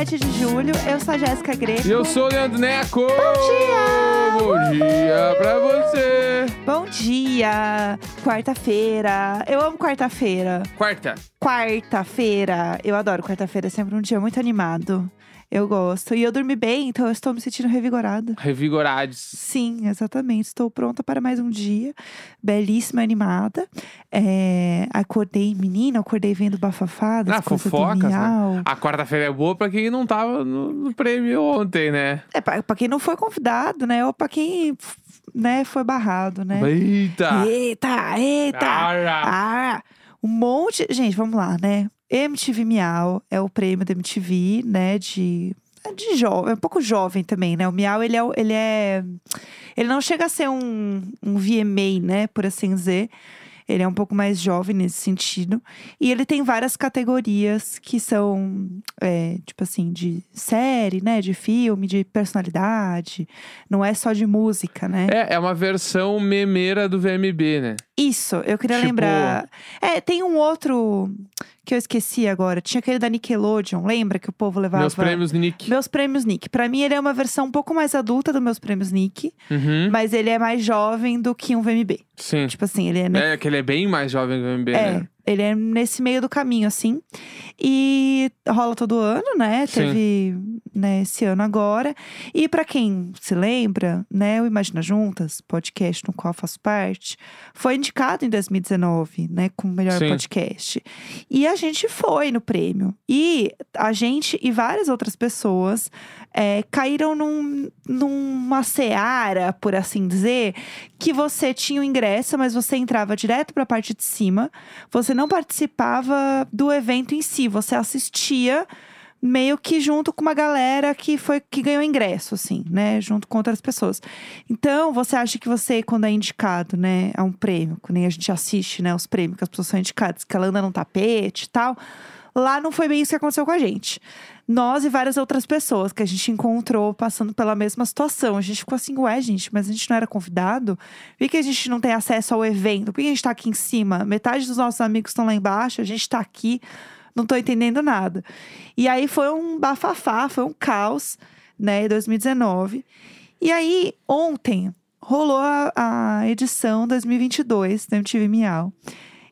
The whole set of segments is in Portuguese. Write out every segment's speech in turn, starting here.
Hoje é quarta-feira, 27 de julho. Eu sou a Jéssica Greco. E eu sou o Leandro Neco. Bom dia! Bom dia pra você! Bom dia! Quarta-feira. Eu amo quarta-feira. Quarta. Quarta-feira. Eu adoro quarta-feira, é sempre um dia muito animado. Eu gosto. E eu dormi bem, então eu estou me sentindo revigorada. Revigorades. Sim, exatamente. Estou pronta para mais um dia. Belíssima, animada. É, acordei, menina, acordei vendo bafafadas. Ah, fofocas, né? A quarta-feira é boa pra quem não tava no, no prêmio ontem, né? É, pra quem não foi convidado, né? Ou pra quem né, foi barrado, né? Eita! Eita, eita! Ara. Um monte. Gente, vamos lá, né? MTV Miau é o prêmio da MTV, né? De. é De jovem, é um pouco jovem também, né? O Miau, ele é. Ele, é, ele não chega a ser um, um VMA, né? Por assim dizer. Ele é um pouco mais jovem nesse sentido. E ele tem várias categorias que são, é, tipo assim, de série, né? De filme, de personalidade. Não é só de música, né? É, é uma versão memeira do VMB, né? Isso, eu queria Tipo- lembrar. É, tem um outro que eu esqueci agora. Tinha aquele da Nickelodeon, lembra que o povo levava. Meus prêmios Nick. Meus prêmios Nick. Pra mim, ele é uma versão um pouco mais adulta do meus prêmios Nick, Uhum. mas ele é mais jovem do que um VMB. Sim. Tipo assim, ele é. É, que ele é bem mais jovem que o VMB, é, né? Ele é nesse meio do caminho, assim. E rola todo ano, né? Sim. Teve né, esse ano agora. E pra quem se lembra, né? O Imagina Juntas, podcast no qual eu faço parte, foi indicado em 2019, né? Como melhor Sim. podcast. E a gente foi no prêmio. E a gente e várias outras pessoas é, caíram num, numa seara, por assim dizer, que você tinha o ingresso, mas você entrava direto pra parte de cima. Você não participava do evento em si, você assistia meio que junto com uma galera que foi que ganhou ingresso, assim, né? Junto com outras pessoas. Então, você acha que você, quando é indicado, né, a um prêmio, quando a gente assiste, né, os prêmios que as pessoas são indicadas, que ela anda num tapete e tal, lá não foi bem isso que aconteceu com a gente. Nós e várias outras pessoas que a gente encontrou passando pela mesma situação. A gente ficou assim, ué, gente, mas a gente não era convidado? Por que a gente não tem acesso ao evento? Por que a gente tá aqui em cima? Metade dos nossos amigos estão lá embaixo, a gente tá aqui, não tô entendendo nada. E aí foi um bafafá, foi um caos, né, em 2019. E aí, ontem, rolou a, a edição 2022 da MTV Miau.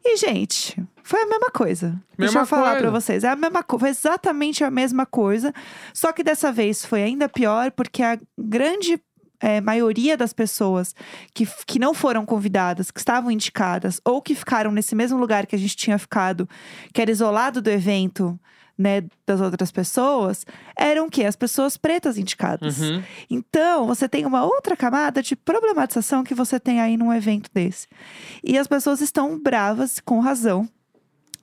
E, gente, foi a mesma coisa. Deixa Mesma eu falar pra vocês. É a mesma coisa. Foi exatamente a mesma coisa. Só que dessa vez foi ainda pior, porque a grande eh, maioria das pessoas que, que não foram convidadas, que estavam indicadas, ou que ficaram nesse mesmo lugar que a gente tinha ficado, que era isolado do evento, né, das outras pessoas, eram o quê? As pessoas pretas indicadas. Uhum. Então, você tem uma outra camada de problematização que você tem aí num evento desse. E as pessoas estão bravas, com razão.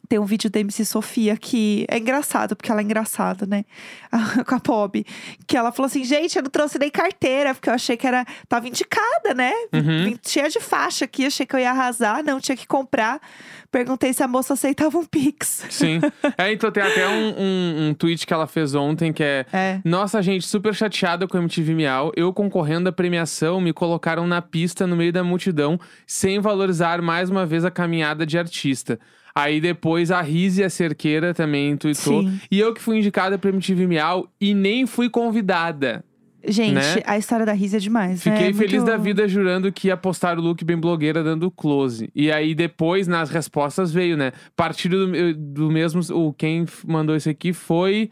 Tem um vídeo da MC Sofia que é engraçado, porque ela é engraçada, né? Com a Pob. Que ela falou assim: gente, eu não trouxe nem carteira, porque eu achei que era. Tava indicada, né? Uhum. Cheia de faixa aqui, achei que eu ia arrasar, não, tinha que comprar. Perguntei se a moça aceitava um Pix. Sim. É, então tem até um, um, um tweet que ela fez ontem que é. É. Nossa, gente, super chateada com a MTV Miau. Eu concorrendo à premiação, me colocaram na pista no meio da multidão, sem valorizar mais uma vez a caminhada de artista. Aí depois a Rizzi, a cerqueira, também tweetou. Sim. E eu que fui indicada pra MTV Miau e nem fui convidada. Gente, Né? a história da Risa é demais. né? Fiquei É feliz muito- da vida jurando que ia postar o look bem blogueira dando close. E aí depois, nas respostas, veio, né? Partido do, do mesmo. O, quem mandou isso aqui foi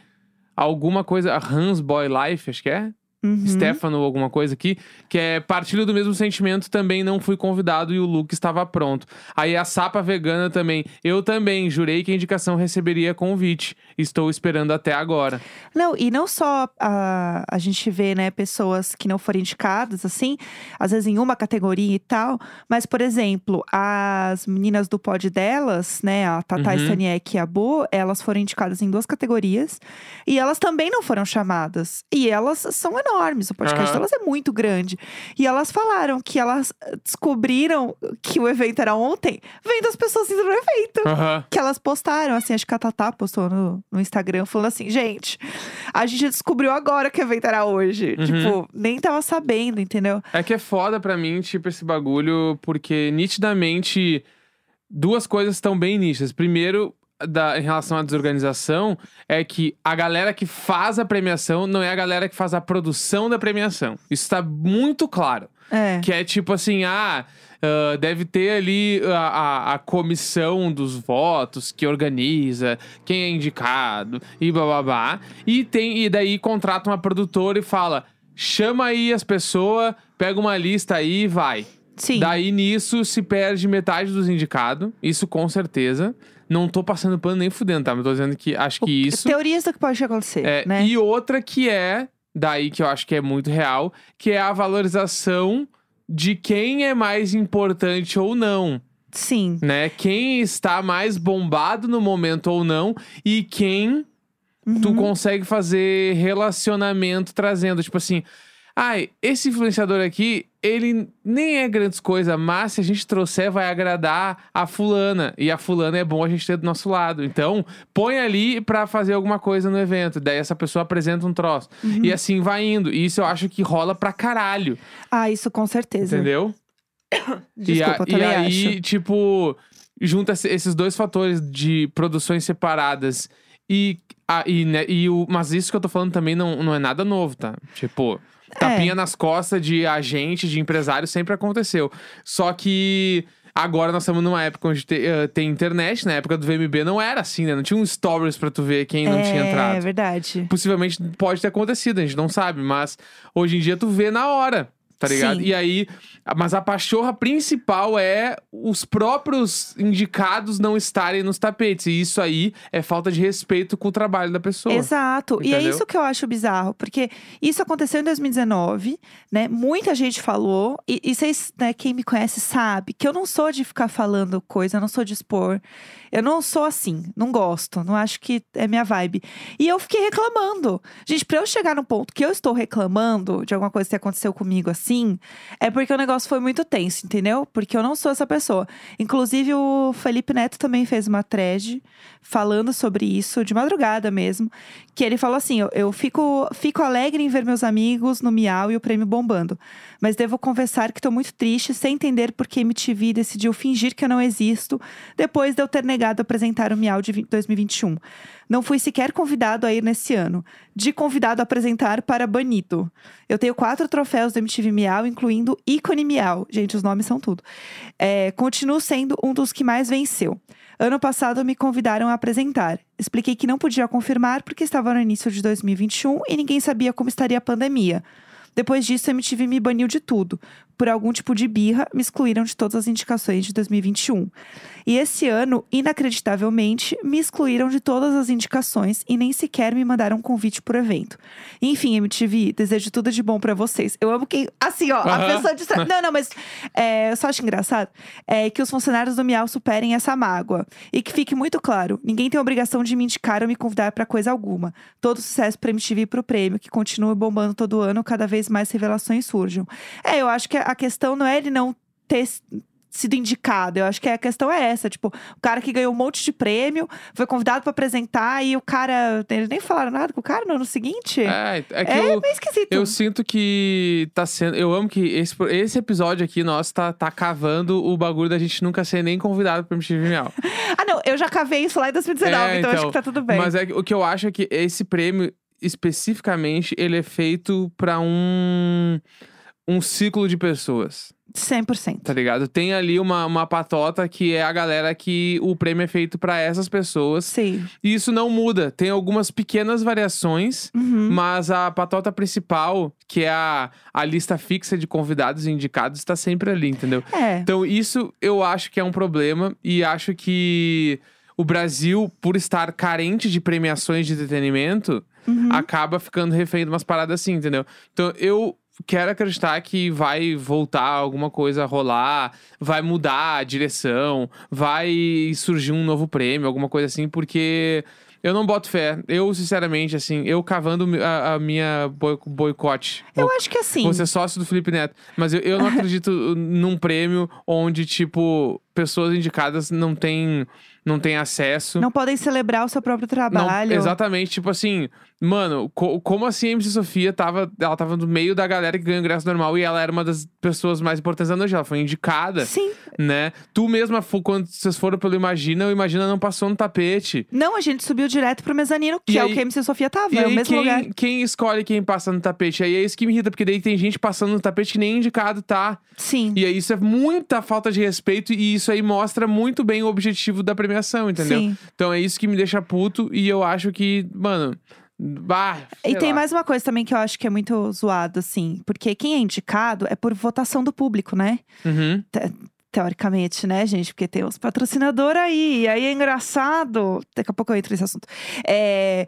alguma coisa. Hans Boy Life, acho que é? Uhum. Stefano alguma coisa aqui, que é partilho do mesmo sentimento, também não fui convidado e o look estava pronto. Aí a Sapa Vegana também, eu também jurei que a indicação receberia convite. Estou esperando até agora. Não, e não só a, a gente vê, né, pessoas que não foram indicadas, assim, às vezes em uma categoria e tal, mas, por exemplo, as meninas do pod delas, né, a Tata Uhum. Staniek e a Bo, elas foram indicadas em duas categorias e elas também não foram chamadas. E elas são enormes, o podcast Aham. delas é muito grande. E elas falaram que elas descobriram que o evento era ontem, vendo as pessoas indo no evento Aham. que elas postaram, assim, acho que a Tatá postou no, no Instagram, falando assim, gente, a gente descobriu agora que o evento era hoje. Uhum. Tipo, nem tava sabendo, entendeu? É que é foda pra mim, tipo, esse bagulho, porque nitidamente duas coisas estão bem nítidas. Primeiro, da, em relação à desorganização é que a galera que faz a premiação não é a galera que faz a produção da premiação. Isso tá muito claro. É. Que é tipo assim, ah, ah, deve ter ali a, a, a comissão dos votos que organiza quem é indicado e bababá. E tem e daí contrata uma produtora e fala: chama aí as pessoas, pega uma lista aí e vai. Sim. Daí nisso se perde metade dos indicados, isso com certeza. Não tô passando pano nem fudendo, tá? Mas tô dizendo que acho que isso. Teorias do que pode acontecer, É, né? E outra que é, daí que eu acho que é muito real, que é a valorização de quem é mais importante ou não, Sim. né? Quem está mais bombado no momento ou não e quem Uhum. tu consegue fazer relacionamento trazendo, tipo assim, ai, esse influenciador aqui, ele nem é grandes coisas, mas se a gente trouxer vai agradar a fulana e a fulana é bom a gente ter do nosso lado. Então, põe ali pra fazer alguma coisa no evento, daí essa pessoa apresenta um troço. Uhum. E assim vai indo. E isso eu acho que rola pra caralho, Ah, isso com certeza. entendeu? Desculpa, e, a- e aí, acho. tipo, junta esse- esses dois fatores de produções separadas e, a, e, né, e o. Mas isso que eu tô falando também não, não é nada novo, tá? Tipo, tapinha nas costas de agente, de empresário, sempre aconteceu. Só que. Agora nós estamos numa época onde te- eh, tem internet, na época do VMB não era assim, né? Não tinha um stories pra tu ver quem não tinha É entrado. verdade. Possivelmente pode ter acontecido, a gente não sabe, mas hoje em dia tu vê na hora, tá ligado? Sim. E aí, mas a pachorra principal é os próprios indicados não estarem nos tapetes. E isso aí é falta de respeito com o trabalho da pessoa. Exato. E é Entendeu? isso que eu acho bizarro, porque isso aconteceu em 2019, né? Muita gente falou, e, e vocês, né, quem me conhece sabe que eu não sou de ficar falando coisa, eu não sou de expor. Eu não sou assim, não gosto, não acho que é minha vibe. E eu fiquei reclamando. Gente, pra eu chegar no ponto que eu estou reclamando de alguma coisa que aconteceu comigo assim, é porque o negócio foi muito tenso, entendeu? Porque eu não sou essa pessoa. Inclusive, o Felipe Neto também fez uma thread falando sobre isso, de madrugada mesmo. Que ele falou assim: eu, eu fico, fico alegre em ver meus amigos no Miau e o prêmio bombando. Mas devo confessar que tô muito triste sem entender por que MTV decidiu fingir que eu não existo depois de eu ter negado apresentar o Miau de vi- 2021. Não fui sequer convidado a ir nesse ano. De convidado a apresentar para banido. Eu tenho quatro troféus do MTV Miau, incluindo ícone Miau. Gente, os nomes são tudo. É, continuo sendo um dos que mais venceu. Ano passado me convidaram a apresentar. Expliquei que não podia confirmar porque estava no início de 2021 e ninguém sabia como estaria a pandemia. Depois disso, a MTV me baniu de tudo. Por algum tipo de birra, me excluíram de todas as indicações de 2021. E esse ano, inacreditavelmente, me excluíram de todas as indicações e nem sequer me mandaram um convite pro evento. Enfim, MTV, desejo tudo de bom pra vocês. Eu amo que, assim, ó, a pessoa disse. Não, não, mas é, eu só acho engraçado é, que os funcionários do Miau superem essa mágoa. E que fique muito claro: ninguém tem obrigação de me indicar ou me convidar pra coisa alguma. Todo sucesso pra MTV e pro prêmio, que continua bombando todo ano, cada vez mais revelações surjam. É, eu acho que a questão não é ele não ter sido indicado. Eu acho que a questão é essa, tipo, o cara que ganhou um monte de prêmio, foi convidado pra apresentar e o cara, eles nem falaram nada com o cara no ano seguinte. É, é que É eu, meio esquisito. eu sinto que tá sendo. Eu amo que esse, esse episódio aqui, nosso, tá, tá cavando o bagulho da gente nunca ser nem convidado pro MTV Miau. Ah, não, eu já cavei isso lá em 2019, É, então, acho então, que tá tudo bem. Mas é o que eu acho é que esse prêmio, especificamente, ele é feito pra um. Um ciclo de pessoas, 100%. tá ligado? Tem ali uma, uma patota que é a galera que o prêmio é feito pra essas pessoas. Sim. E isso não muda. Tem algumas pequenas variações, Uhum. mas a patota principal, que é a, a lista fixa de convidados indicados, está sempre ali, entendeu? É. Então, isso eu acho que é um problema e acho que o Brasil, por estar carente de premiações de entretenimento, Uhum. acaba ficando refém de umas paradas assim, entendeu? Então, eu quero acreditar que vai voltar alguma coisa a rolar, vai mudar a direção, vai surgir um novo prêmio, alguma coisa assim, porque eu não boto fé. Eu, sinceramente, assim, eu cavando a, a minha boi- boicote. Eu acho que assim. Vou ser sócio do Felipe Neto. Mas eu, eu não acredito num prêmio onde, tipo, pessoas indicadas não têm não têm acesso. Não podem celebrar o seu próprio Não- trabalho. exatamente, tipo assim, mano, co- como assim a MC Sofia tava, ela tava no meio da galera que ganha ingresso normal e ela era uma das pessoas mais importantes da noite, ela foi indicada, Sim. né? Tu mesma, quando vocês foram pelo Imagina, o Imagina não passou no tapete. Não, a gente subiu direto pro mezanino, que E é aí- o que a MC Sofia tava, é o mesmo quem, lugar. quem escolhe quem passa no tapete? Aí é isso que me irrita, porque daí tem gente passando no tapete que nem indicado tá. Sim. E aí isso é muita falta de respeito e isso aí mostra muito bem o objetivo da premiação, entendeu? Sim. Então é isso que me deixa puto e eu acho que, mano. Bah, E tem lá. mais uma coisa também que eu acho que é muito zoado, assim. Porque quem é indicado é por votação do público, né? Uhum. Teoricamente, né, gente? Porque tem os patrocinadores aí. E aí é engraçado. Daqui a pouco eu entro nesse assunto. É,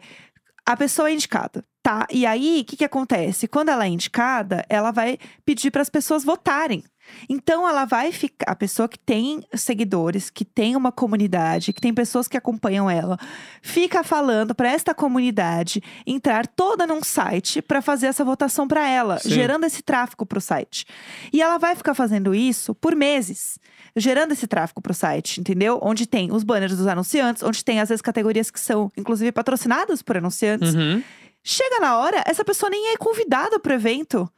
a pessoa é indicada, tá? E aí, o que, que acontece? Quando ela é indicada, ela vai pedir para as pessoas votarem. Então, ela vai ficar. A pessoa que tem seguidores, que tem uma comunidade, que tem pessoas que acompanham ela, fica falando para esta comunidade entrar toda num site para fazer essa votação para ela, Sim. gerando esse tráfego para o site. E ela vai ficar fazendo isso por meses, gerando esse tráfego para o site, entendeu? Onde tem os banners dos anunciantes, onde tem às vezes categorias que são, inclusive, patrocinadas por anunciantes. Uhum. Chega na hora, essa pessoa nem é convidada pro evento.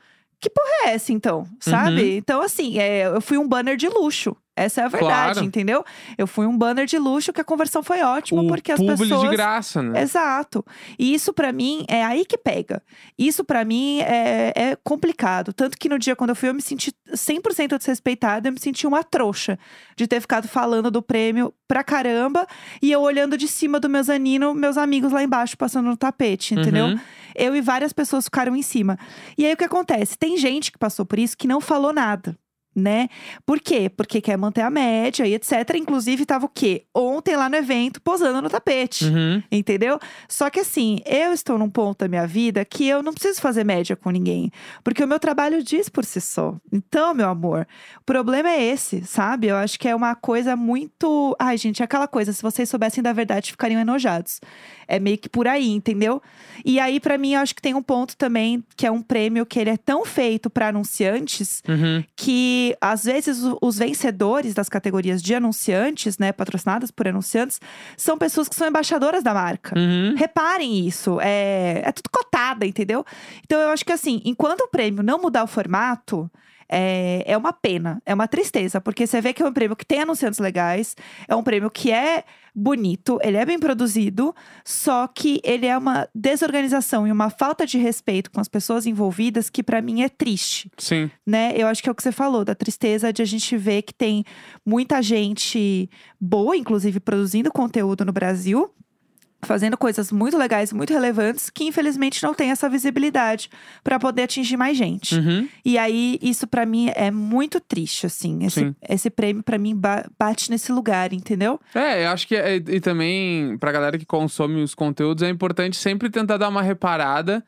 Que porra é essa, então? Sabe? Uhum. Então, assim, é, eu fui um banner de luxo. Essa é a verdade, Claro. entendeu? Eu fui um banner de luxo que a conversão foi ótima, O porque as pessoas. de graça, né? Exato. E isso pra mim é aí que pega. Isso pra mim é, é complicado. Tanto que no dia quando eu fui, eu me senti 100% desrespeitada. Eu me senti uma trouxa de ter ficado falando do prêmio pra caramba. E eu olhando de cima do meu zanino, meus amigos lá embaixo passando no tapete, entendeu? Uhum. Eu e várias pessoas ficaram em cima. E aí o que acontece? Tem gente que passou por isso que não falou nada. Né? Por quê? Porque quer manter a média e etc. Inclusive, tava o quê? Ontem lá no evento, posando no tapete. Uhum. Entendeu? Só que assim, eu estou num ponto da minha vida que eu não preciso fazer média com ninguém. Porque o meu trabalho diz por si só. Então, meu amor, o problema é esse, sabe? Eu acho que é uma coisa muito. Ai, gente, é aquela coisa, se vocês soubessem da verdade, ficariam enojados. É meio que por aí, entendeu? E aí, pra mim, eu acho que tem um ponto também, que é um prêmio que ele é tão feito pra anunciantes Uhum. que às vezes os vencedores das categorias de anunciantes, né, patrocinadas por anunciantes, são pessoas que são embaixadoras da marca. Uhum. Reparem isso, é, é tudo cotada, entendeu? Então eu acho que assim, enquanto o prêmio não mudar o formato, é, é uma pena, é uma tristeza, porque você vê que é um prêmio que tem anunciantes legais, é um prêmio que é bonito, ele é bem produzido, só que ele é uma desorganização e uma falta de respeito com as pessoas envolvidas que pra mim é triste Sim. né? Eu acho que é o que você falou, da tristeza de a gente ver que tem muita gente boa, inclusive produzindo conteúdo no Brasil, fazendo coisas muito legais, muito relevantes, que infelizmente não tem essa visibilidade para poder atingir mais gente. Uhum. E aí isso pra mim é muito triste, assim. Esse, Sim. esse prêmio pra mim ba- bate nesse lugar, entendeu? É, eu acho que. é- e também, pra galera que consome os conteúdos, é importante sempre tentar dar uma reparada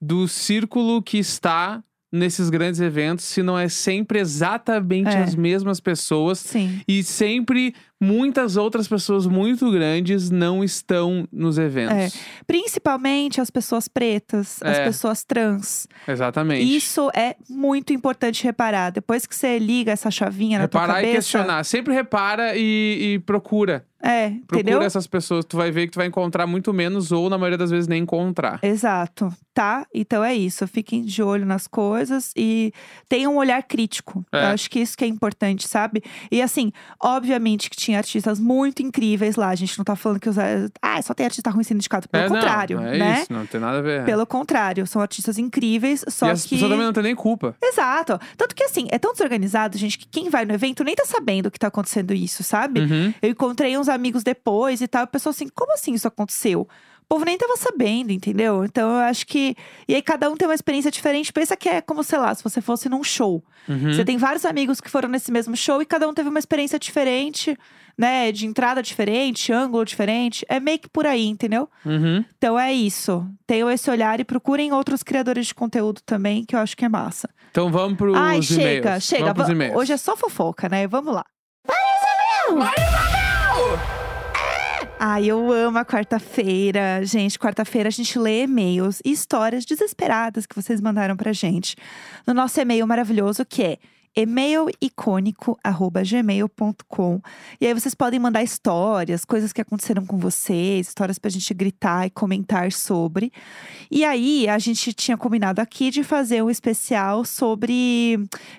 do círculo que está nesses grandes eventos, se não é sempre exatamente É. as mesmas pessoas. Sim. E sempre muitas outras pessoas muito grandes não estão nos eventos. Principalmente as pessoas pretas, as É. pessoas trans. Exatamente. Isso é muito importante reparar. Depois que você liga essa chavinha na tua Reparar cabeça. e questionar. Sempre repara e, e procura. É, Procura entendeu? essas pessoas. Tu vai ver que tu vai encontrar muito menos, ou na maioria das vezes nem encontrar. Exato, tá? Então é isso. Fiquem de olho nas coisas e tenham um olhar crítico. É. Eu acho que isso que é importante, sabe? E assim, obviamente que tinha artistas muito incríveis lá. A gente não tá falando que os. Ah, só tem artista ruim sendo indicado. Pelo é, contrário, não, é né? isso, não tem nada a ver. Pelo contrário, são artistas incríveis, só e as que. pessoas também não têm nem culpa. Exato. Tanto que assim, é tão desorganizado, gente, que quem vai no evento nem tá sabendo que tá acontecendo isso, sabe? Uhum. Eu encontrei uns amigos depois e tal, e a pessoa assim, como assim isso aconteceu? O povo nem tava sabendo, entendeu? Então eu acho que. E aí cada um tem uma experiência diferente. Pensa que é como, sei lá, se você fosse num show. Uhum. Você tem vários amigos que foram nesse mesmo show e cada um teve uma experiência diferente, né? De entrada diferente, ângulo diferente. É meio que por aí, entendeu? Uhum. Então é isso. Tenham esse olhar e procurem outros criadores de conteúdo também, que eu acho que é massa. Então vamos pros Ai, e-mails. chega, chega. Vamos pros Va- e-mails. Hoje é só fofoca, né? Vamos lá. Ai, eu amo a quarta-feira. Gente, quarta-feira a gente lê e-mails e histórias desesperadas que vocês mandaram pra gente. No nosso e-mail maravilhoso que é e-mailicônico@gmail.com. E aí vocês podem mandar histórias, coisas que aconteceram com vocês, histórias pra gente gritar e comentar sobre. E aí a gente tinha combinado aqui de fazer um especial sobre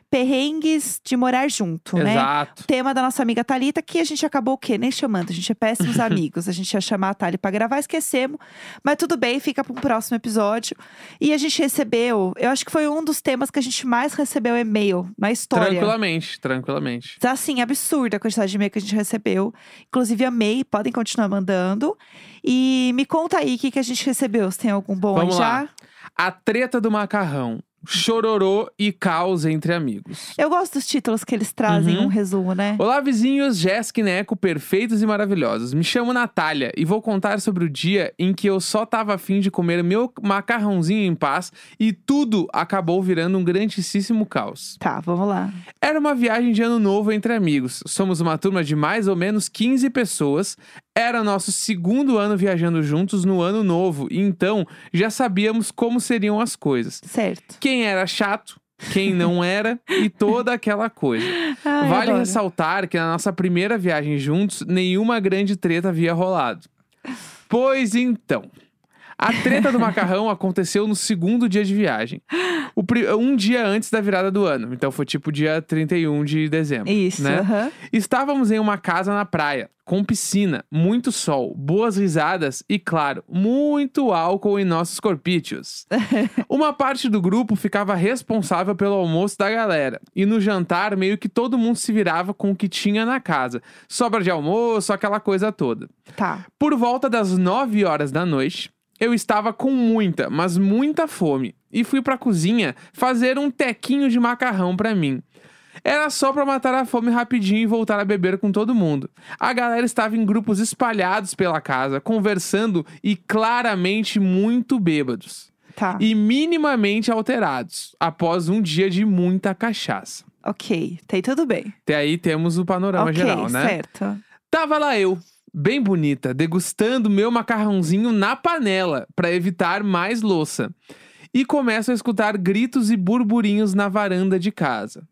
perrengues de morar junto, né? Exato. tema da nossa amiga Thalita, que a gente acabou o quê? Nem chamando. A gente é péssimos amigos. A gente ia chamar a Thali pra gravar, esquecemos. Mas tudo bem, fica para um próximo episódio. E a gente recebeu, eu acho que foi um dos temas que a gente mais recebeu e-mail na história. Tranquilamente, tranquilamente. Tá assim, absurda a quantidade de e-mail que a gente recebeu. Inclusive, amei, podem continuar mandando. E me conta aí o que, que a gente recebeu. Se tem algum bom Vamos aí já? lá. A treta do macarrão. Chororô e caos entre amigos. Eu gosto dos títulos que eles trazem, Uhum. um resumo, né? Olá, vizinhos, Jéssica e Neco, perfeitos e maravilhosos. Me chamo Natália e vou contar sobre o dia em que eu só tava afim de comer meu macarrãozinho em paz e tudo acabou virando um grandíssimo caos. Tá, vamos lá. Era uma viagem de ano novo entre amigos. Somos uma turma de mais ou menos 15 pessoas. Era nosso segundo ano viajando juntos no ano novo, e então já sabíamos como seriam as coisas. Certo. Quem era chato, quem não era e toda aquela coisa. Ai, vale adoro. ressaltar que na nossa primeira viagem juntos, nenhuma grande treta havia rolado. Pois então. A treta do macarrão aconteceu no segundo dia de viagem. Pri- um dia antes da virada do ano. Então foi tipo dia 31 de dezembro. Isso, né? aham. Estávamos em uma casa na praia, com piscina, muito sol, boas risadas e, claro, muito álcool em nossos corpítios. Uma parte do grupo ficava responsável pelo almoço da galera. E no jantar, meio que todo mundo se virava com o que tinha na casa. Sobra de almoço, aquela coisa toda. Tá. Por volta das 9 horas da noite, eu estava com muita, mas muita fome e fui pra cozinha fazer um tequinho de macarrão pra mim. Era só pra matar a fome rapidinho e voltar a beber com todo mundo. A galera estava em grupos espalhados pela casa, conversando e claramente muito bêbados Tá. e minimamente alterados após um dia de muita cachaça. Ok, tem tudo bem. Até aí temos o panorama ok, geral, né? certo. Tava lá eu, bem bonita, degustando meu macarrãozinho na panela para evitar mais louça. E começo a escutar gritos e burburinhos na varanda de casa.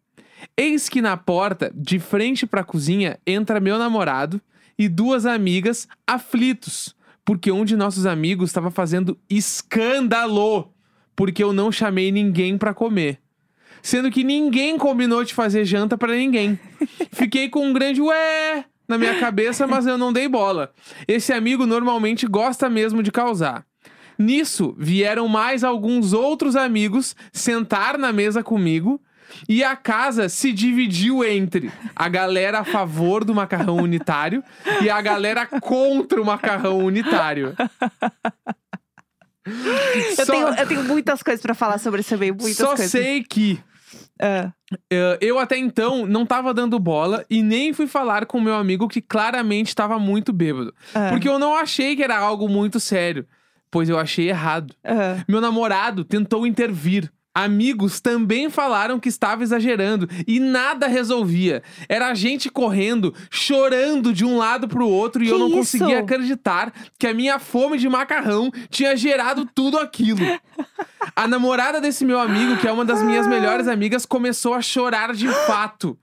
Eis que na porta, de frente para a cozinha, entra meu namorado e duas amigas aflitos, porque um de nossos amigos estava fazendo escândalo, porque eu não chamei ninguém para comer. Sendo que ninguém combinou de fazer janta para ninguém. Fiquei com um grande ué na minha cabeça, mas eu não dei bola. Esse amigo normalmente gosta mesmo de causar. Nisso, vieram mais alguns outros amigos sentar na mesa comigo e a casa se dividiu entre a galera a favor do macarrão unitário e a galera contra o macarrão unitário. Eu, Só- tenho, eu tenho muitas coisas pra falar sobre esse e-mail, muitas Só coisas. sei que Ah, eh, eu até então não tava dando bola e nem fui falar com meu amigo que claramente estava muito bêbado. ah, Porque eu não achei que era algo muito sério, pois eu achei errado. Meu namorado tentou intervir. Amigos também falaram que estava exagerando e nada resolvia. Era a gente correndo, chorando de um lado pro outro e Que eu não isso? conseguia acreditar que a minha fome de macarrão tinha gerado tudo aquilo. A namorada desse meu amigo, que é uma das minhas melhores amigas, começou a chorar de fato.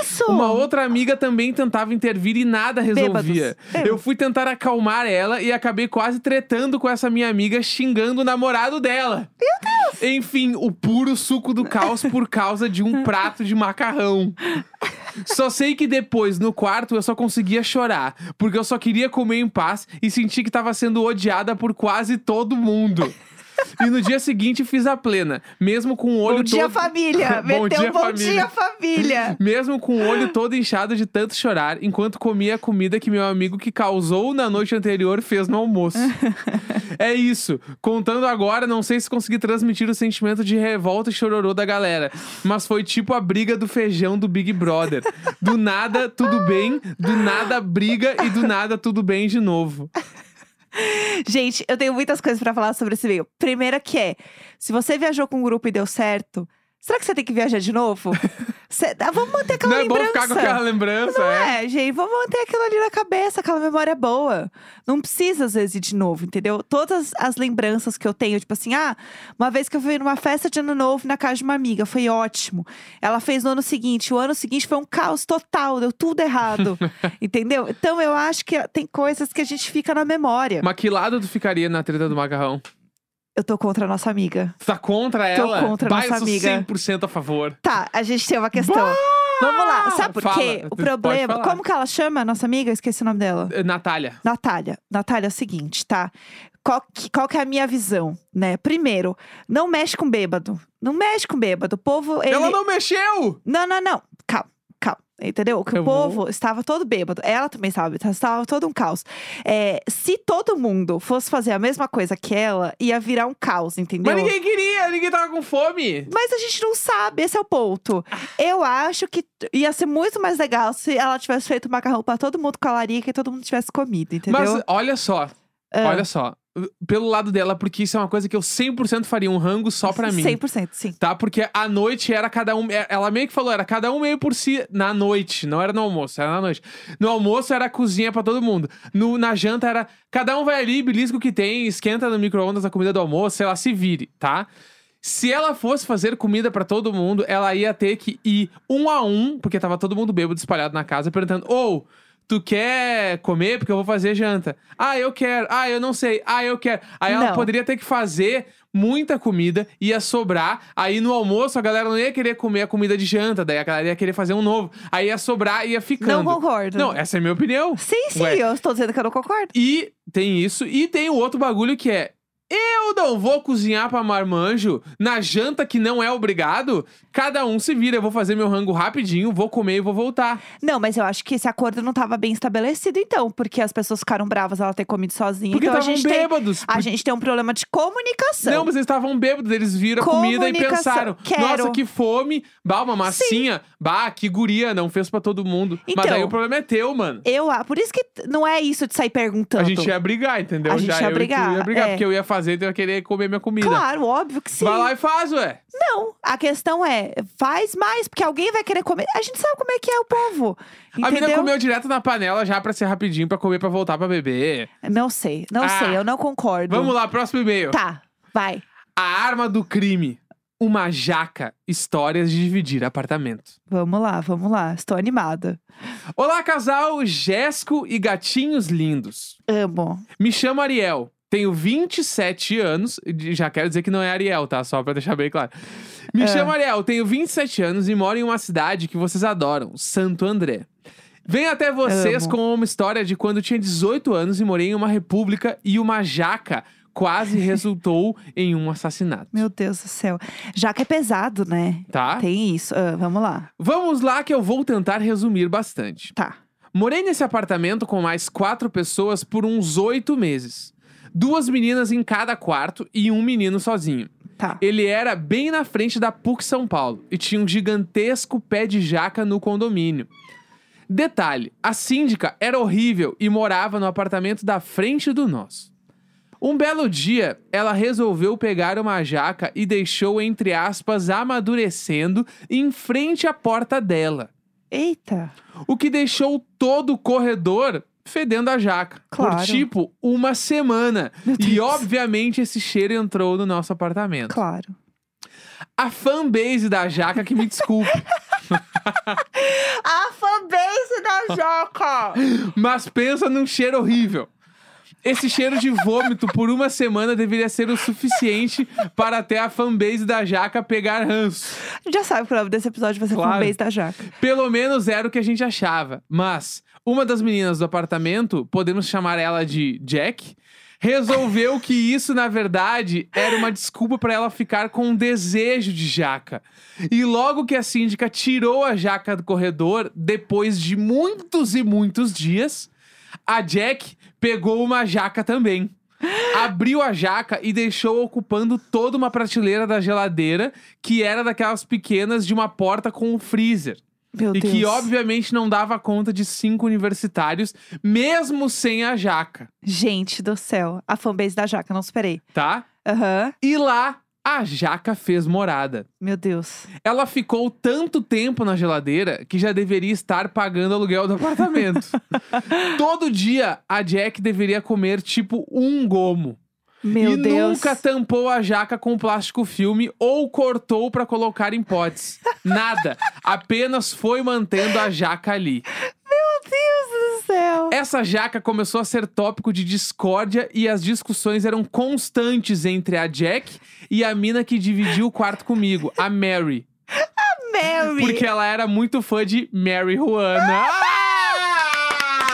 Isso! Uma outra amiga também tentava intervir e nada resolvia. Bêbados. Eu fui tentar acalmar ela e acabei quase tretando com essa minha amiga, xingando o namorado dela. Meu Deus! Enfim, o puro suco do caos por causa de um prato de macarrão. Só sei que depois, no quarto, eu só conseguia chorar, porque eu só queria comer em paz e senti que tava sendo odiada por quase todo mundo. E no dia seguinte fiz a plena, mesmo com o olho Bom dia, todo. família! Bom Meteu dia, bom família. dia, família! Mesmo com o olho todo inchado de tanto chorar, enquanto comia a comida que meu amigo que causou na noite anterior fez no almoço. é isso. Contando agora, não sei se consegui transmitir o sentimento de revolta e chororô da galera. Mas foi tipo a briga do feijão do Big Brother. Do nada, tudo bem. Do nada, briga. E do nada, tudo bem de novo. Gente, eu tenho muitas coisas pra falar sobre esse e-mail. Primeira que é, se você viajou com um grupo e deu certo, será que você tem que viajar de novo? Cê- vamos manter aquela Não é bom lembrança. ficar com aquela lembrança, Não é. é, gente, vamos manter aquilo ali na cabeça, aquela memória boa. Não precisa, às vezes, ir de novo, entendeu? Todas as lembranças que eu tenho, tipo assim, ah, uma vez que eu fui numa festa de ano novo na casa de uma amiga, foi ótimo. Ela fez no ano seguinte, o ano seguinte foi um caos total, deu tudo errado. entendeu? Então eu acho que tem coisas que a gente fica na memória. Mas que lado tu ficaria na treta do macarrão? Eu tô contra a nossa amiga. Tu tá contra Tô ela? contra Bah, nossa eu sou amiga. 100% a favor. Tá, a gente tem uma questão. Vamos lá, sabe por Fala, quê? O pode problema. falar. Como que ela chama, a nossa amiga? Eu Esqueci o nome dela. Eh, Natália. Natália, Natália, é o seguinte, tá? Qual que, qual que é a minha visão, né? Primeiro, não mexe com bêbado. Não mexe com bêbado. O povo, ele... Ela não mexeu! Não, não, não. Calma. Entendeu? Que Eu o vou- povo estava todo bêbado. Ela também estava bêbada. Estava todo um caos. É, se todo mundo fosse fazer a mesma coisa que ela, ia virar um caos, entendeu? Mas ninguém queria, ninguém tava com fome. Mas a gente não sabe, esse é o ponto. Eu acho que ia ser muito mais legal se ela tivesse feito macarrão pra todo mundo com a larica e todo mundo tivesse comido, entendeu? Mas olha só, Ah. olha só. Pelo lado dela, porque isso é uma coisa que eu 100% faria um rango só pra mim. 100%, sim. Tá? Porque a noite era cada um. é- Ela meio que falou, era cada um meio por si na noite. Não era no almoço, era na noite. No almoço era cozinha pra todo mundo. No, na janta era. Cada um vai ali, belisca o que tem, esquenta no micro-ondas a comida do almoço, sei lá, se vire, tá? Se ela fosse fazer comida pra todo mundo, ela ia ter que ir um a um, porque tava todo mundo bêbado espalhado na casa, perguntando: ou. Tu quer comer? Porque eu vou fazer janta. Ah, eu quero. Ah, eu não sei. Ah, eu quero. Aí ela Não. poderia ter que fazer muita comida, ia sobrar. Aí no almoço a galera não ia querer comer a comida de janta, daí a galera ia querer fazer um novo. Aí ia sobrar e ia ficando. Não concordo. Não, essa é a minha opinião. Sim, sim, Ué. eu estou dizendo que eu não concordo. E tem isso. E tem o outro bagulho que é. Eu não vou cozinhar pra marmanjo na janta que não é obrigado. Cada um se vira. Eu vou fazer meu rango rapidinho, vou comer e vou voltar. Não, mas eu acho que esse acordo não estava bem estabelecido, então, porque as pessoas ficaram bravas ela ter comido sozinha. Porque então a gente, tem, bêbados. a gente tem um problema de comunicação. Não, mas eles estavam bêbados, eles viram a comida e pensaram: Quero. Nossa, que fome! Bah, uma massinha. Bah, que guria, não fez pra todo mundo. Mas Então, daí o problema é teu, mano. Eu, por isso que não é isso de sair perguntando. A gente ia brigar, entendeu? A gente Já ia brigar, ia brigar, é. porque eu ia fazer, então eu ia querer comer minha comida. Claro, óbvio que sim. Vai lá e faz, ué. Não, a questão é, faz mais, porque alguém vai querer comer. A gente sabe como é que é o povo. A menina Entendeu? comeu direto na panela já pra ser rapidinho, pra comer, pra voltar pra beber. Não sei, não Ah. sei, eu não concordo. Vamos lá, próximo e-mail. Tá, vai. A arma do crime. Uma jaca. Histórias de dividir apartamento. Vamos lá, vamos lá. Estou animada. Olá, casal Jéssico e gatinhos lindos. Amo. Me chamo Ariel. Tenho 27 anos. Já quero dizer que não é Ariel, tá? Só pra deixar bem claro. Me É. chamo Ariel, tenho 27 anos e moro em uma cidade que vocês adoram, Santo André. Venho até vocês Amo. com uma história de quando tinha 18 anos e morei em uma república e uma jaca quase resultou em um assassinato. Meu Deus do céu. Que é pesado, né? Tá? Tem isso. Ah, vamos lá. Vamos lá que eu vou tentar resumir bastante. Tá. Morei nesse apartamento com mais quatro pessoas por uns oito meses. Duas meninas em cada quarto e um menino sozinho. Tá. Ele era bem na frente da PUC São Paulo e tinha um gigantesco pé de jaca no condomínio. Detalhe: a síndica era horrível e morava no apartamento da frente do nosso. Um belo dia, ela resolveu pegar uma jaca e deixou, entre aspas, amadurecendo em frente à porta dela. Eita. O que deixou todo o corredor fedendo a jaca. Por Claro. tipo uma semana. E obviamente esse cheiro entrou no nosso apartamento. Claro. A fanbase da jaca que me desculpe. A fanbase da Joca! mas pensa num cheiro horrível. Esse cheiro de vômito por uma semana deveria ser o suficiente para até a fanbase da jaca pegar ranço. A gente já sabe que o nome desse episódio vai ser Claro. fanbase da Jaca. Pelo menos era o que a gente achava. Mas uma das meninas do apartamento, podemos chamar ela de Jack, resolveu que isso, na verdade, era uma desculpa para ela ficar com um desejo de jaca. E logo que a síndica tirou a jaca do corredor, depois de muitos e muitos dias, a Jack pegou uma jaca também. Abriu a jaca e deixou ocupando toda uma prateleira da geladeira, que era daquelas pequenas de uma porta com um freezer. Meu E Deus. que, obviamente, não dava conta de cinco universitários, mesmo sem a jaca, Gente do céu. A fanbase da Jaca, não superei. tá? Aham. E lá, a Jaca fez morada. Meu Deus. Ela ficou tanto tempo na geladeira que já deveria estar pagando aluguel do apartamento. Todo dia a Jack deveria comer tipo um gomo. Meu e Deus. nunca tampou a jaca com plástico filme ou cortou pra colocar em potes. Nada. Apenas foi mantendo a jaca ali. Meu Deus do céu. Essa jaca começou a ser tópico de discórdia e as discussões eram constantes entre a Jack e a mina que dividiu o quarto comigo, a Mary. Mary. Porque ela era muito fã de Mary Juana. Ah!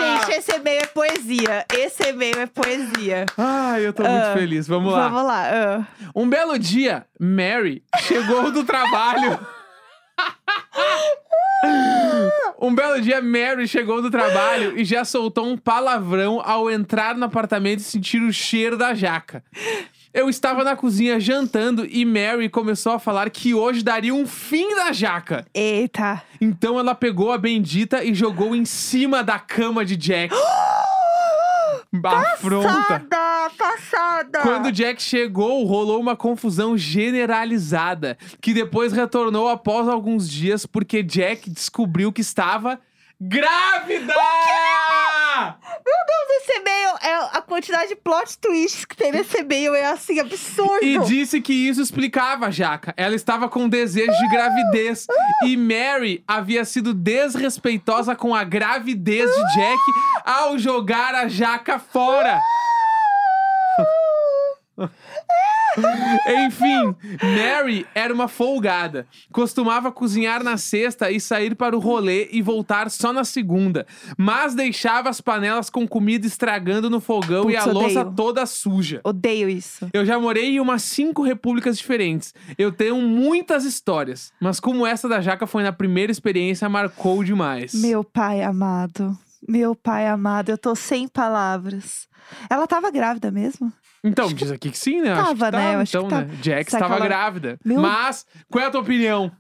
Gente, esse e-mail é poesia. Esse e-mail é poesia. Ai, eu tô muito Ah, feliz. Vamos lá. Vamos lá. ah. Um belo dia, Mary chegou do trabalho. Um belo dia, Mary chegou do trabalho e já soltou um palavrão ao entrar no apartamento e sentir o cheiro da jaca. Eu estava na cozinha jantando e Mary começou a falar que hoje daria um fim na jaca. Eita. Então ela pegou a bendita e jogou em cima da cama de Jack. Afronta. Passada, passada. Quando Jack chegou, rolou uma confusão generalizada, que depois retornou após alguns dias porque Jack descobriu que estava grávida! Meu Deus, esse e-mail, é, a quantidade de plot twists que tem nesse e-mail é assim, absurdo. E disse que isso explicava a Jaca. Ela estava com desejo de gravidez. E Mary havia sido desrespeitosa com a gravidez de Jack ao jogar a Jaca fora. Enfim, Mary era uma folgada. Costumava cozinhar na sexta e sair para o rolê e voltar só na segunda. Mas deixava as panelas com comida estragando no fogão e a Putz, louça odeio. toda suja. Odeio isso. Eu já morei em umas cinco repúblicas diferentes. Eu tenho muitas histórias, mas como essa da Jaca foi na primeira experiência, marcou demais. Meu pai amado. Meu pai amado, eu tô sem palavras. Ela tava grávida mesmo? Então, diz aqui que sim, né? Acho que Tava, né? Eu acho então, que né? Jack Será estava ela- grávida. Meu- Mas, qual é a tua opinião?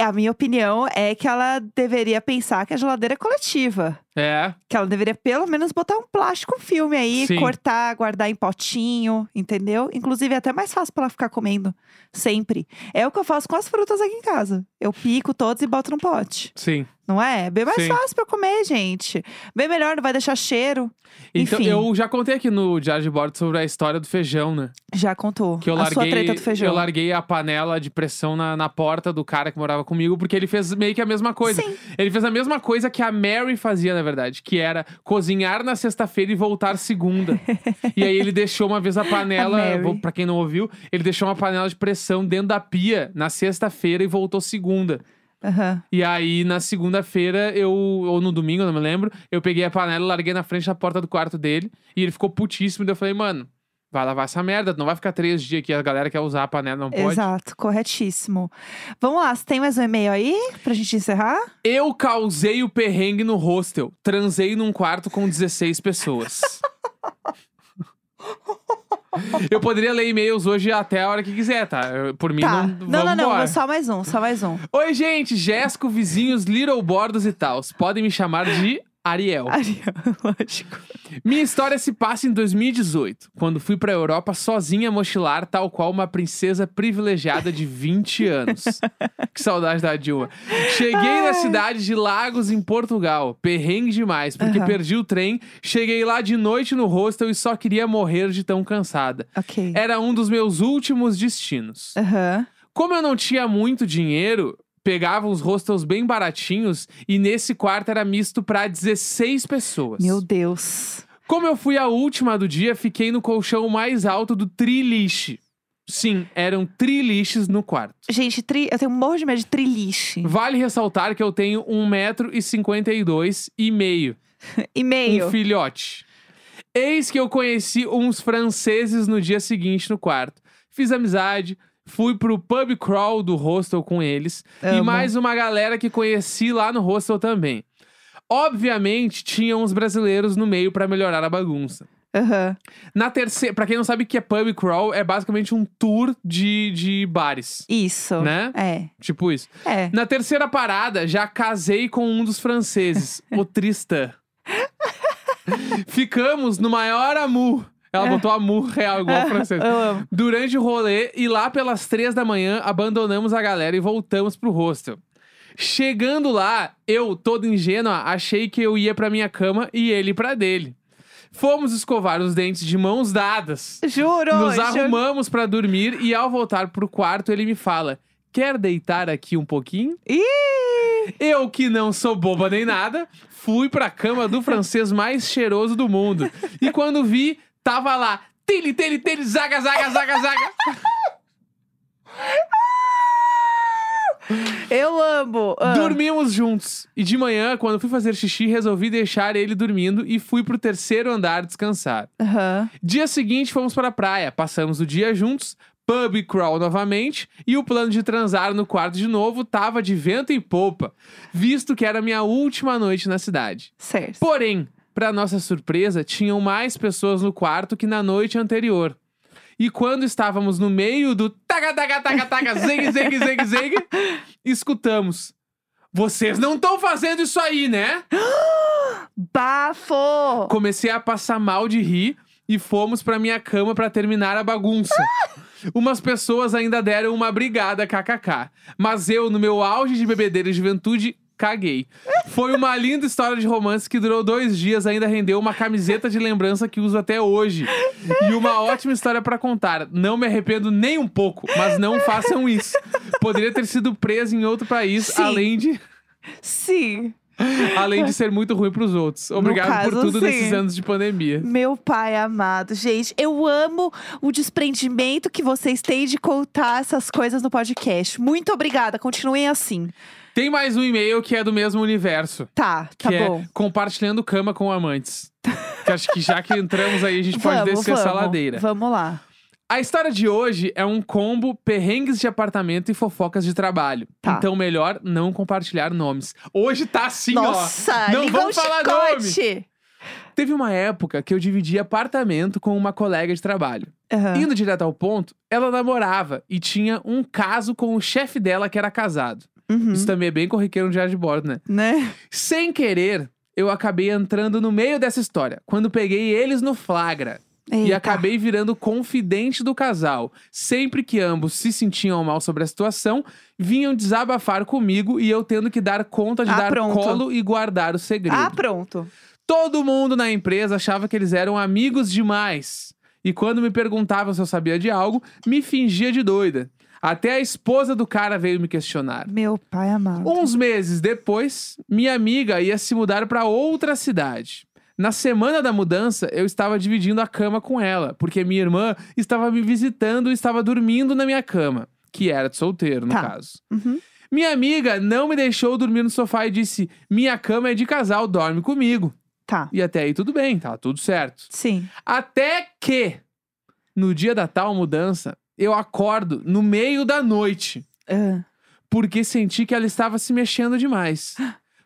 A minha opinião é que ela deveria pensar que a geladeira é coletiva. É, Que ela deveria pelo menos botar um plástico filme aí, Sim. cortar, guardar em potinho, entendeu? Inclusive é até mais fácil pra ela ficar comendo sempre. É o que eu faço com as frutas aqui em casa. Eu pico todas e boto num pote. sim. Não é? Bem mais Sim. fácil pra comer, gente. Bem melhor, não vai deixar cheiro. Então, Enfim. eu já contei aqui no Diário de Bordo sobre a história do feijão, né? Já contou. Que eu a sua larguei, treta do feijão. eu larguei a panela de pressão na, na porta do cara que morava comigo, porque ele fez meio que a mesma coisa. Sim. Ele fez a mesma coisa que a Mary fazia, na verdade, que era cozinhar na sexta-feira e voltar segunda. e aí ele deixou uma vez a panela, A Mary. vou- pra quem não ouviu, ele deixou uma panela de pressão dentro da pia na sexta-feira e voltou segunda. Aham. E aí, na segunda-feira, eu, ou no domingo, não me lembro, eu peguei a panela, larguei na frente da porta do quarto dele, e ele ficou putíssimo, daí eu falei, mano, vai lavar essa merda, não vai ficar três dias aqui, a galera quer usar a panela, não pode. Exato, corretíssimo. Vamos lá, você tem mais um e-mail aí pra gente encerrar? Eu causei o perrengue no hostel. Transei num quarto com 16 pessoas. Eu poderia ler e-mails hoje até a hora que quiser, tá? Eu- Por mim, tá. não. não, não, não. embora. Só mais um, só mais um. Oi, gente. Jéssico, vizinhos, Little Bordos e tal. Podem me chamar de Ariel. Ariel, lógico. Minha história se passa em 2018, quando fui pra Europa sozinha mochilar, tal qual uma princesa privilegiada de 20 anos. que saudade da Dilma. Cheguei na cidade de Lagos, em Portugal. Perrengue demais, porque Aham. perdi o trem. Cheguei lá de noite no hostel e só queria morrer de tão cansada. Ok. Era um dos meus últimos destinos. Aham. Como eu não tinha muito dinheiro, pegava uns hostels bem baratinhos e nesse quarto era misto pra 16 pessoas. Meu Deus. Como eu fui a última do dia, fiquei no colchão mais alto do triliche. Sim, eram triliches no quarto. Gente, tri... eu tenho um morro de medo de triliche. Vale ressaltar que eu tenho 1,52m e meio. E-mail. Um filhote. Eis que eu conheci uns franceses no dia seguinte no quarto. Fiz amizade, fui pro pub crawl do hostel com eles. E Amo. mais uma galera que conheci lá no hostel também. Obviamente, tinha uns brasileiros no meio pra melhorar a bagunça. Aham. Na terceira, pra quem não sabe o que é pub crawl, é basicamente um tour de, de bares. Isso. Né? É. Tipo isso. É. Na terceira parada, já casei com um dos franceses, o Tristan. Ficamos no maior amu. Ela É. botou amor real, igual o francês. Eu amo. Durante o rolê, e lá pelas três da manhã, abandonamos a galera e voltamos pro hostel. Chegando lá, eu, todo ingênua, achei que eu ia pra minha cama e ele pra dele. Fomos escovar os dentes de mãos dadas. Juro! Nos juro. arrumamos pra dormir e ao voltar pro quarto ele me fala: "Quer deitar aqui um pouquinho?" Ih! Eu que não sou boba nem nada, fui pra cama do francês mais cheiroso do mundo. E quando vi, tava lá: "Tele, tele, tele, zaga, zaga, zaga, zaga". Eu amo! Ah. Dormimos juntos. E de manhã, quando fui fazer xixi, resolvi deixar ele dormindo e fui pro terceiro andar descansar. Aham. Dia seguinte, fomos para a praia. Passamos o dia juntos, pub crawl novamente, e o plano de transar no quarto de novo tava de vento e popa, visto que era minha última noite na cidade. Certo. Porém, para nossa surpresa, tinham mais pessoas no quarto que na noite anterior. E quando estávamos no meio do taga taga taga taga zeng zeng zeng zeng, escutamos: Vocês não estão fazendo isso aí, né? Bafo! Comecei a passar mal de rir e fomos pra minha cama pra terminar a bagunça. Umas pessoas ainda deram uma brigada, kkk. Mas eu, no meu auge de bebedeira e juventude, caguei. Foi uma linda história de romance que durou dois dias, ainda rendeu uma camiseta de lembrança que uso até hoje. E uma ótima história pra contar. Não me arrependo nem um pouco, mas não façam isso. Poderia ter sido preso em outro país, Sim. além de Sim. além de ser muito ruim pros outros. Obrigado caso, por tudo sim. nesses anos de pandemia. Meu pai amado. Gente, eu amo o desprendimento que vocês têm de contar essas coisas no podcast. Muito obrigada. Continuem assim. Tem mais um e-mail que é do mesmo universo. Tá, tá que bom. é compartilhando cama com amantes. que acho que já que entramos aí, a gente pode vamos, descer vamos. essa ladeira. Vamos lá. A história de hoje é um combo perrengues de apartamento e fofocas de trabalho. Tá. Então, melhor não compartilhar nomes. Hoje tá assim, Nossa, ó. Não vamos um falar nome. Teve uma época que eu dividi apartamento com uma colega de trabalho. Aham. Indo direto ao ponto, ela namorava e tinha um caso com o chefe dela que era casado. Uhum. Isso também é bem corriqueiro no diário de bordo, né? Né? Sem querer, eu acabei entrando no meio dessa história, quando peguei eles no flagra. E Eita. acabei virando confidente do casal. Sempre que ambos se sentiam mal sobre a situação, vinham desabafar comigo e eu tendo que dar conta de Ah, dar pronto. colo e guardar o segredo. Ah, pronto. Todo mundo na empresa achava que eles eram amigos demais. E quando me perguntavam se eu sabia de algo, me fingia de doida. Até a esposa do cara veio me questionar. Meu pai amado. Uns meses depois, minha amiga ia se mudar para outra cidade. Na semana da mudança, eu estava dividindo a cama com ela, porque minha irmã estava me visitando e estava dormindo na minha cama, que era de solteiro, no Tá. caso. Uhum. Minha amiga não me deixou dormir no sofá e disse: Minha cama é de casal, dorme comigo. Tá. E até aí tudo bem, tá tudo certo. Sim. Até que, no dia da tal mudança, eu acordo no meio da noite Ah. porque senti que ela estava se mexendo demais.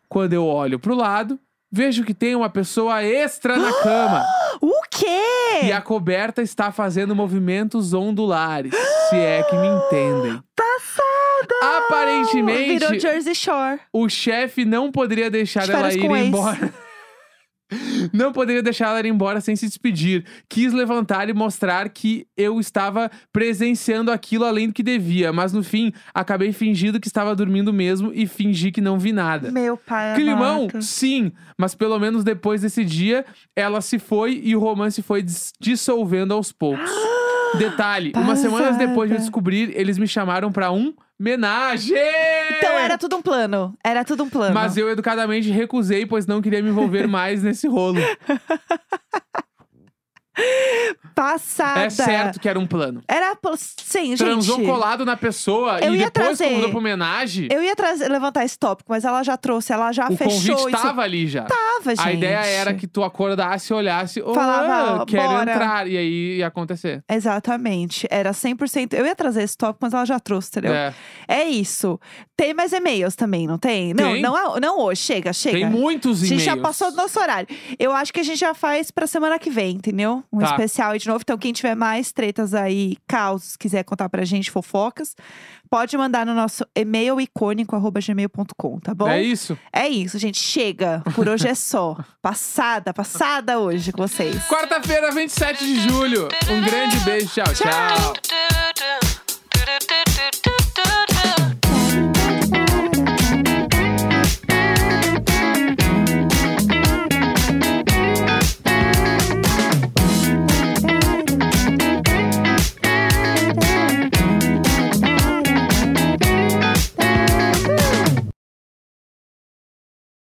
Quando eu olho pro lado, vejo que tem uma pessoa extra na cama O quê? e a coberta está fazendo movimentos ondulares, se é que me entendem. Passada! Aparentemente, Virou Jersey Shore. o chefe não poderia deixar De ela férias ir com ex. embora. Não poderia deixar ela ir embora sem se despedir. Quis levantar e mostrar que eu estava presenciando aquilo além do que devia, mas no fim acabei fingindo que estava dormindo mesmo e fingi que não vi nada. Meu pai Climão, amado. sim, mas pelo menos depois desse dia, ela se foi e o romance foi dis- dissolvendo aos poucos. Detalhe, umas semanas depois de eu descobrir, eles me chamaram pra um homenagem! Então era tudo um plano. Era tudo um plano. Mas eu educadamente recusei, pois não queria me envolver mais nesse rolo. Passada. É certo que era um plano. Era. Sim, Transou gente. colado na pessoa Eu e ia depois trazer- convidou pra homenagem. Eu ia trazer, levantar esse tópico, mas ela já trouxe, ela já o fechou convite isso. tava ali já. Tava, gente. A ideia era que tu acordasse, olhasse, oh, Falava, quero bora. entrar. E aí ia acontecer. Exatamente. Era 100%. Eu ia trazer esse tópico, mas ela já trouxe, entendeu? É. É isso. Tem mais e-mails também, não tem? Não, Tem. não, é- não hoje. Chega, chega. Tem muitos A gente e-mails. já passou do nosso horário. Eu acho que a gente já faz pra semana que vem, entendeu? Um Tá. especial aí de novo. Então, quem tiver mais tretas aí, causos, quiser contar pra gente, fofocas, pode mandar no nosso e-mail icônico.gmail.com, tá bom? É isso. É isso, gente. Chega. Por hoje é só. Passada, passada hoje com vocês. Quarta-feira, 27 de julho. Um grande beijo. tchau. tchau. do